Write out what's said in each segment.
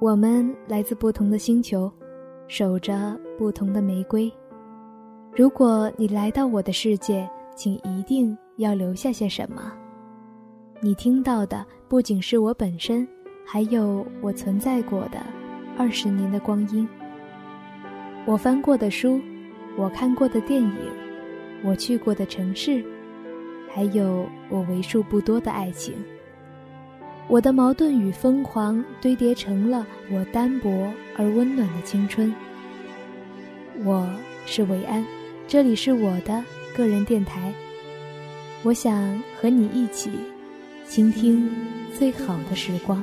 我们来自不同的星球，守着不同的玫瑰。如果你来到我的世界，请一定要留下些什么。你听到的不仅是我本身，还有我存在过的二十年的光阴。我翻过的书，我看过的电影，我去过的城市，还有我为数不多的爱情。我的矛盾与疯狂堆叠成了我单薄而温暖的青春。我是韦安，这里是我的个人电台。我想和你一起倾听最好的时光。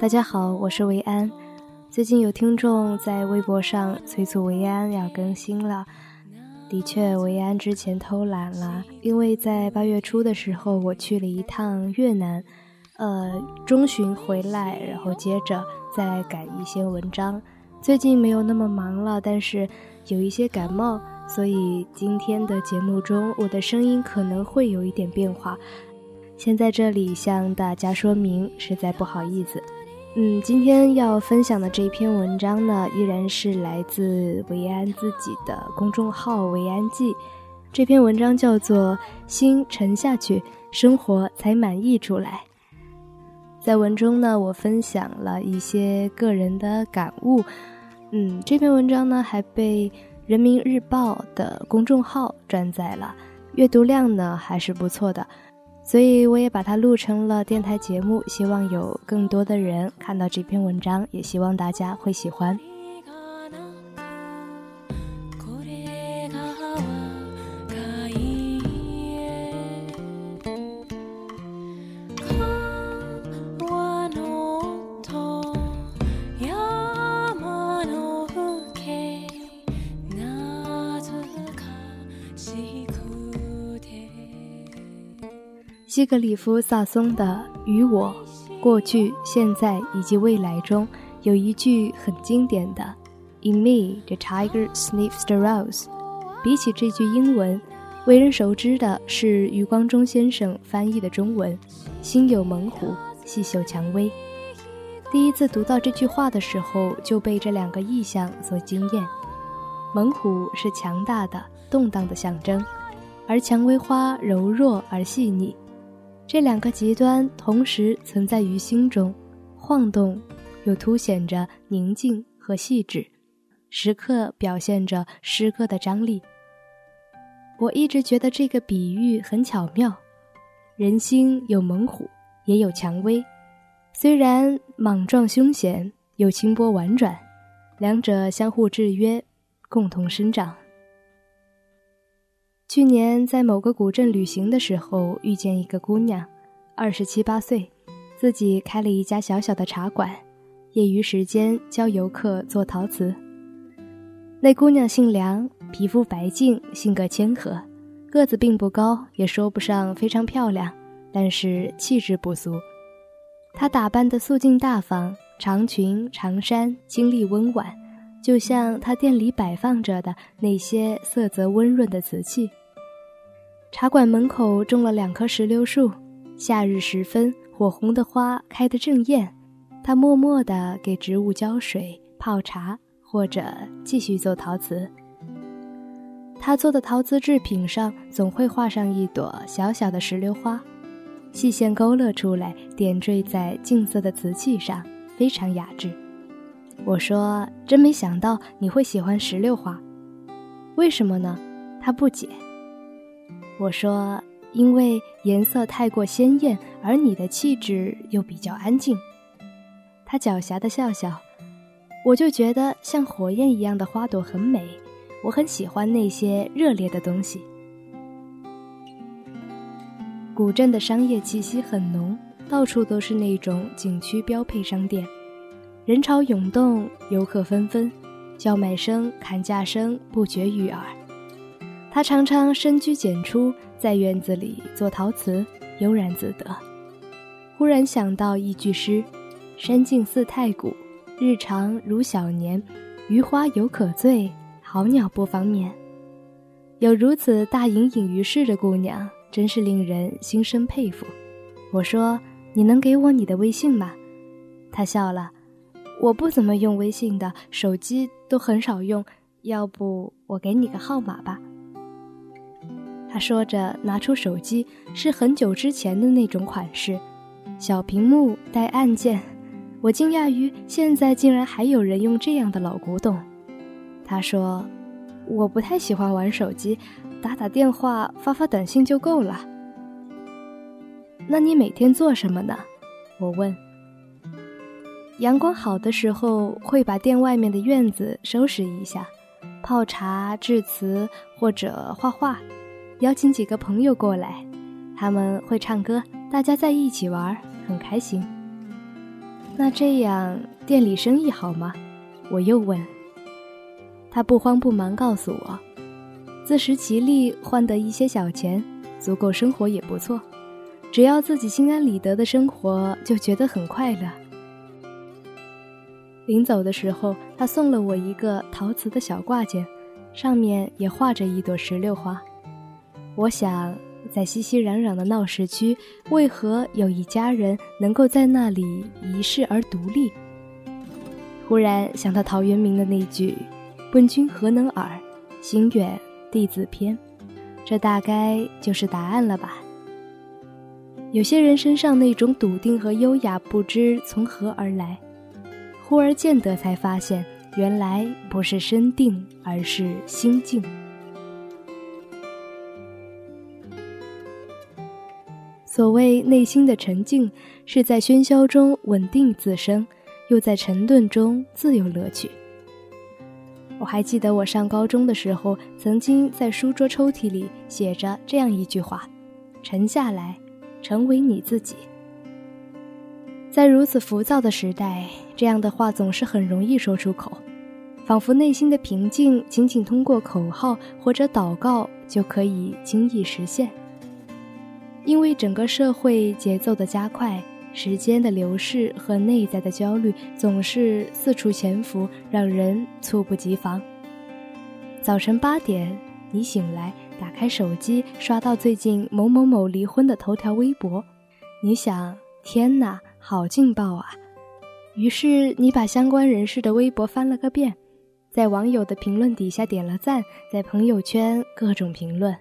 大家好，我是维安。最近有听众在微博上催促维安要更新了。的确，维安之前偷懒了，因为在八月初的时候我去了一趟越南，呃，中旬回来，然后接着再赶一些文章。最近没有那么忙了，但是有一些感冒，所以今天的节目中我的声音可能会有一点变化。先在这里向大家说明，实在不好意思。嗯，今天要分享的这篇文章呢，依然是来自维安自己的公众号“维安记”。这篇文章叫做《心沉下去，生活才满意出来》。在文中呢，我分享了一些个人的感悟。嗯，这篇文章呢，还被人民日报的公众号转载了，阅读量呢还是不错的。所以我也把它录成了电台节目，希望有更多的人看到这篇文章，也希望大家会喜欢。西格里夫·萨松的《与我、过去、现在以及未来》中有一句很经典的：“In me, the tiger sniffs the rose。”比起这句英文，为人熟知的是余光中先生翻译的中文：“心有猛虎，细嗅蔷薇。”第一次读到这句话的时候，就被这两个意象所惊艳。猛虎是强大的、动荡的象征，而蔷薇花柔弱而细腻。这两个极端同时存在于心中，晃动，又凸显着宁静和细致，时刻表现着诗歌的张力。我一直觉得这个比喻很巧妙，人心有猛虎，也有蔷薇，虽然莽撞凶险，又轻波婉转，两者相互制约，共同生长。去年在某个古镇旅行的时候，遇见一个姑娘，二十七八岁，自己开了一家小小的茶馆，业余时间教游客做陶瓷。那姑娘姓梁，皮肤白净，性格谦和，个子并不高，也说不上非常漂亮，但是气质不俗。她打扮得素净大方，长裙长衫，清丽温婉，就像她店里摆放着的那些色泽温润的瓷器。茶馆门口种了两棵石榴树，夏日时分，火红的花开得正艳。他默默地给植物浇水、泡茶，或者继续做陶瓷。他做的陶瓷制品上总会画上一朵小小的石榴花，细线勾勒出来，点缀在净色的瓷器上，非常雅致。我说：“真没想到你会喜欢石榴花，为什么呢？”他不解。我说：“因为颜色太过鲜艳，而你的气质又比较安静。”他狡黠的笑笑，我就觉得像火焰一样的花朵很美，我很喜欢那些热烈的东西。古镇的商业气息很浓，到处都是那种景区标配商店，人潮涌动，游客纷纷，叫卖声、砍价声不绝于耳。他常常深居简出，在院子里做陶瓷，悠然自得。忽然想到一句诗：“山静似太古，日长如小年。余花犹可醉，好鸟不妨眠。”有如此大隐隐于世的姑娘，真是令人心生佩服。我说：“你能给我你的微信吗？”她笑了：“我不怎么用微信的，手机都很少用。要不我给你个号码吧。”他说着，拿出手机，是很久之前的那种款式，小屏幕带按键。我惊讶于现在竟然还有人用这样的老古董。他说：“我不太喜欢玩手机，打打电话、发发短信就够了。”那你每天做什么呢？我问。阳光好的时候，会把店外面的院子收拾一下，泡茶、制瓷或者画画。邀请几个朋友过来，他们会唱歌，大家在一起玩，很开心。那这样店里生意好吗？我又问。他不慌不忙告诉我，自食其力换得一些小钱，足够生活也不错。只要自己心安理得的生活，就觉得很快乐。临走的时候，他送了我一个陶瓷的小挂件，上面也画着一朵石榴花。我想，在熙熙攘攘的闹市区，为何有一家人能够在那里一世而独立？忽然想到陶渊明的那句“问君何能尔，心远地自偏”，这大概就是答案了吧。有些人身上那种笃定和优雅，不知从何而来，忽而见得，才发现原来不是身定，而是心静。所谓内心的沉静，是在喧嚣中稳定自身，又在沉顿中自有乐趣。我还记得我上高中的时候，曾经在书桌抽屉里写着这样一句话：“沉下来，成为你自己。”在如此浮躁的时代，这样的话总是很容易说出口，仿佛内心的平静仅仅通过口号或者祷告就可以轻易实现。因为整个社会节奏的加快，时间的流逝和内在的焦虑总是四处潜伏，让人猝不及防。早晨八点，你醒来，打开手机，刷到最近某某某离婚的头条微博，你想：天哪，好劲爆啊！于是你把相关人士的微博翻了个遍，在网友的评论底下点了赞，在朋友圈各种评论。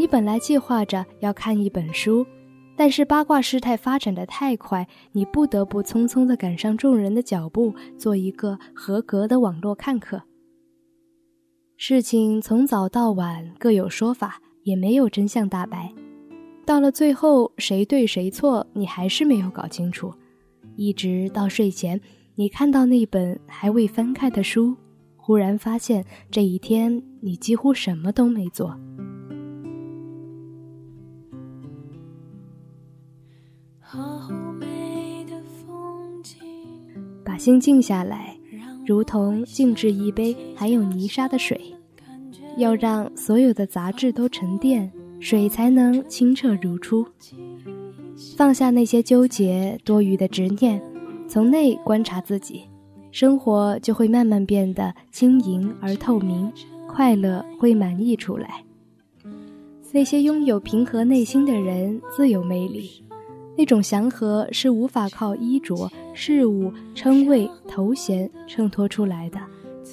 你本来计划着要看一本书，但是八卦事态发展的太快，你不得不匆匆地赶上众人的脚步，做一个合格的网络看客。事情从早到晚各有说法，也没有真相大白。到了最后，谁对谁错，你还是没有搞清楚。一直到睡前，你看到那本还未翻开的书，忽然发现这一天你几乎什么都没做。心静下来，如同静置一杯含有泥沙的水，要让所有的杂质都沉淀，水才能清澈如初。放下那些纠结、多余的执念，从内观察自己，生活就会慢慢变得轻盈而透明，快乐会满溢出来。那些拥有平和内心的人，自有魅力。那种祥和是无法靠衣着、事物、称谓、头衔衬托出来的，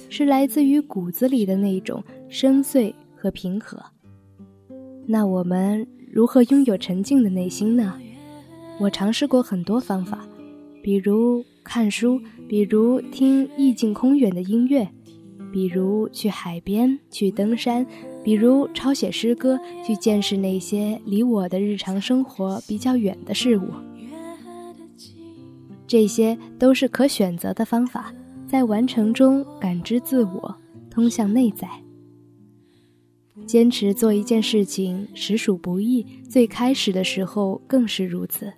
是来自于骨子里的那种深邃和平和。那我们如何拥有沉静的内心呢？我尝试过很多方法，比如看书，比如听意境空远的音乐，比如去海边、去登山。比如抄写诗歌，去见识那些离我的日常生活比较远的事物，这些都是可选择的方法，在完成中感知自我，通向内在。坚持做一件事情实属不易，最开始的时候更是如此。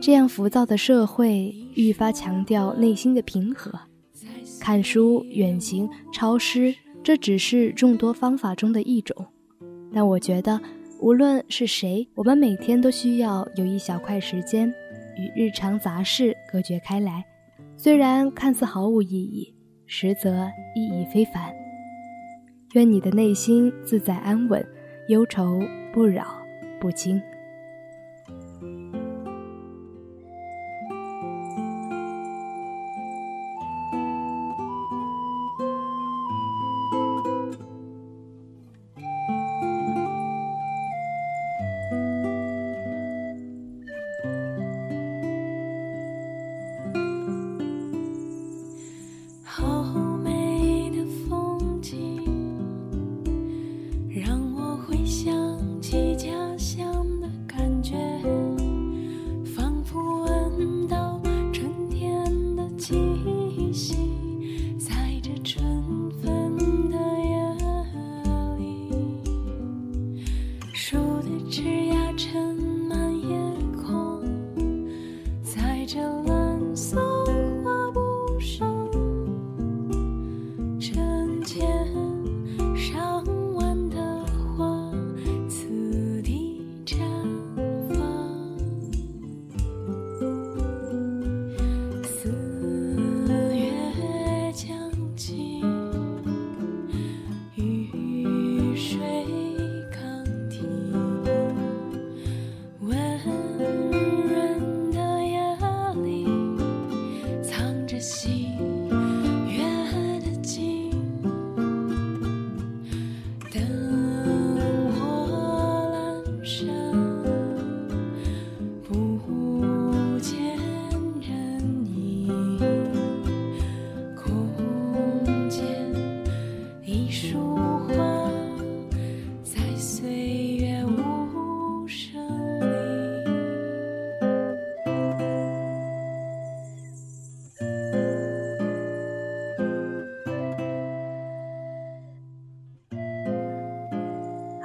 这样浮躁的社会愈发强调内心的平和。看书、远行、抄诗，这只是众多方法中的一种。但我觉得，无论是谁，我们每天都需要有一小块时间，与日常杂事隔绝开来。虽然看似毫无意义，实则意义非凡。愿你的内心自在安稳，忧愁不扰不惊。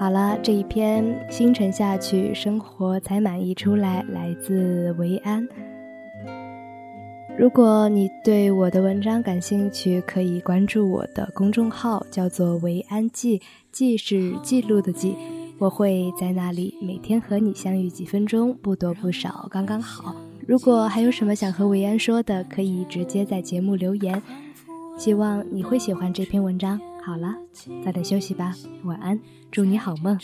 好了，这一篇《星辰下去，生活才满意》出来，来自维安。如果你对我的文章感兴趣，可以关注我的公众号，叫做“维安记”，记是记录的记。我会在那里每天和你相遇几分钟，不多不少，刚刚好。如果还有什么想和维安说的，可以直接在节目留言。希望你会喜欢这篇文章。好了，早点休息吧，晚安，祝你好梦。